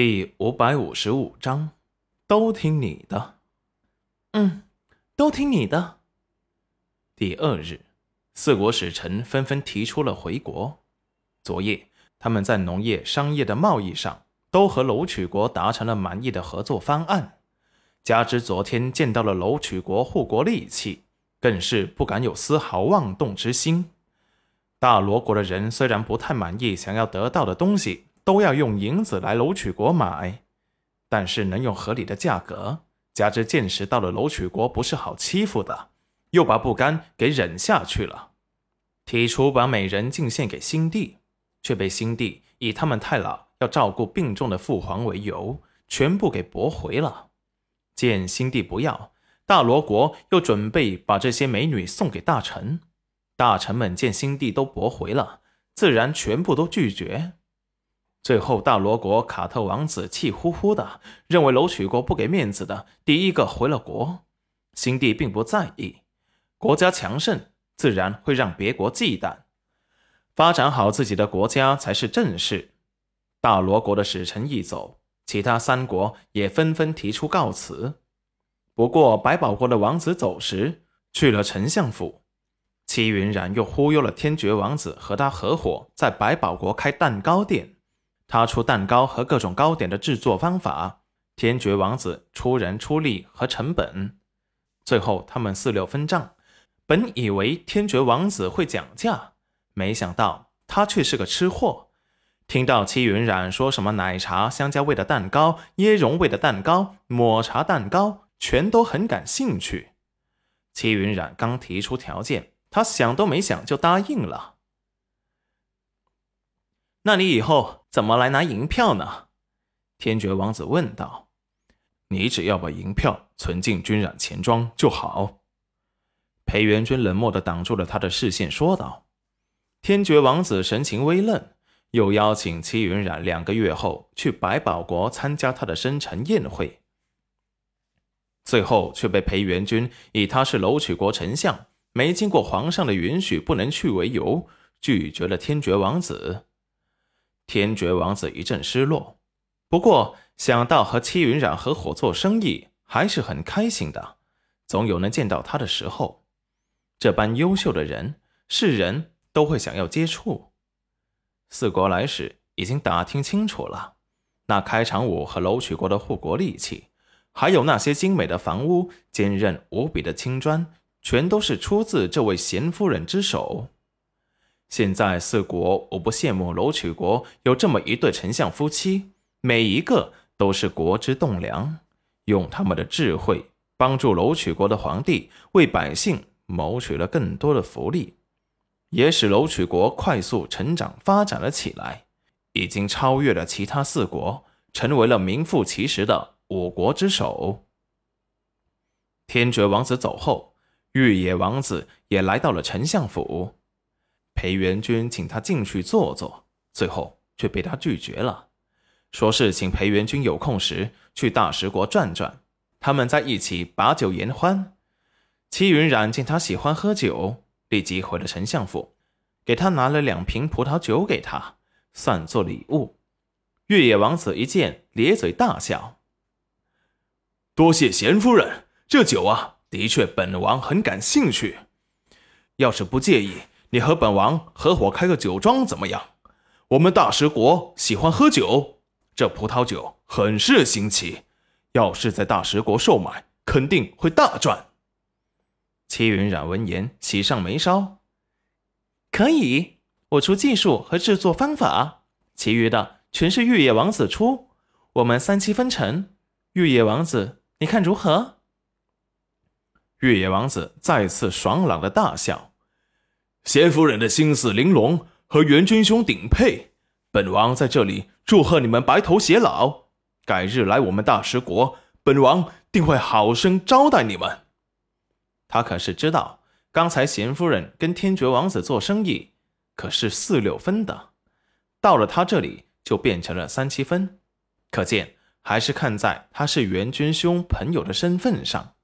第五百五十五章，都听你的。嗯，都听你的。第二日，四国使臣纷纷提出了回国。昨夜，他们在农业、商业的贸易上都和楼曲国达成了满意的合作方案。加之昨天见到了楼曲国护国利器，更是不敢有丝毫妄动之心。大罗国的人虽然不太满意想要得到的东西。都要用银子来楼曲国买，但是能用合理的价格，加之见识到了楼曲国不是好欺负的，又把不甘给忍下去了。提出把美人进献给新帝，却被新帝以他们太老要照顾病重的父皇为由，全部给驳回了。见新帝不要，大罗国又准备把这些美女送给大臣，大臣们见新帝都驳回了，自然全部都拒绝。最后，大罗国卡特王子气呼呼的，认为楼曲国不给面子的，第一个回了国。新帝并不在意，国家强盛，自然会让别国忌惮，发展好自己的国家才是正事。大罗国的使臣一走，其他三国也纷纷提出告辞。不过，百宝国的王子走时去了丞相府，戚云染又忽悠了天爵王子和他合伙在百宝国开蛋糕店。他出蛋糕和各种糕点的制作方法，天爵王子出人出力和成本，最后他们四六分账。本以为天爵王子会讲价，没想到他却是个吃货。听到戚云染说什么奶茶、香蕉味的蛋糕、椰蓉味的蛋糕、抹茶蛋糕，全都很感兴趣。戚云染刚提出条件，他想都没想就答应了。那你以后怎么来拿银票呢？天爵王子问道。你只要把银票存进军染钱庄就好。裴元君冷漠地挡住了他的视线，说道。天爵王子神情微愣，又邀请戚云染两个月后去百宝国参加他的生辰宴会，最后却被裴元君以他是楼曲国丞相，没经过皇上的允许不能去为由，拒绝了天爵王子。天爵王子一阵失落，不过想到和戚云染合伙做生意，还是很开心的。总有能见到他的时候，这般优秀的人，是人都会想要接触。四国来使已经打听清楚了，那开场舞和楼曲国的护国利器，还有那些精美的房屋、坚韧无比的青砖，全都是出自这位贤夫人之手。现在四国无不羡慕楼曲国有这么一对丞相夫妻，每一个都是国之栋梁，用他们的智慧帮助楼曲国的皇帝为百姓谋取了更多的福利，也使楼曲国快速成长发展了起来，已经超越了其他四国，成为了名副其实的五国之首。天爵王子走后，玉野王子也来到了丞相府。裴元君请他进去坐坐，最后却被他拒绝了，说是请裴元君有空时去大食国转转，他们在一起把酒言欢。戚云染见他喜欢喝酒，立即回了丞相府，给他拿了两瓶葡萄酒给他，算作礼物。越野王子一见，咧嘴大笑：“多谢贤夫人，这酒啊，的确本王很感兴趣，要是不介意。”你和本王合伙开个酒庄怎么样？我们大食国喜欢喝酒，这葡萄酒很是新奇，要是在大食国售卖，肯定会大赚。齐云染闻言喜上眉梢，可以，我出技术和制作方法，其余的全是玉野王子出，我们三七分成。玉野王子，你看如何？玉野王子再次爽朗的大笑。贤夫人的心思玲珑，和元君兄顶配。本王在这里祝贺你们白头偕老。改日来我们大食国，本王定会好生招待你们。他可是知道，刚才贤夫人跟天爵王子做生意，可是四六分的，到了他这里就变成了三七分。可见，还是看在他是元君兄朋友的身份上。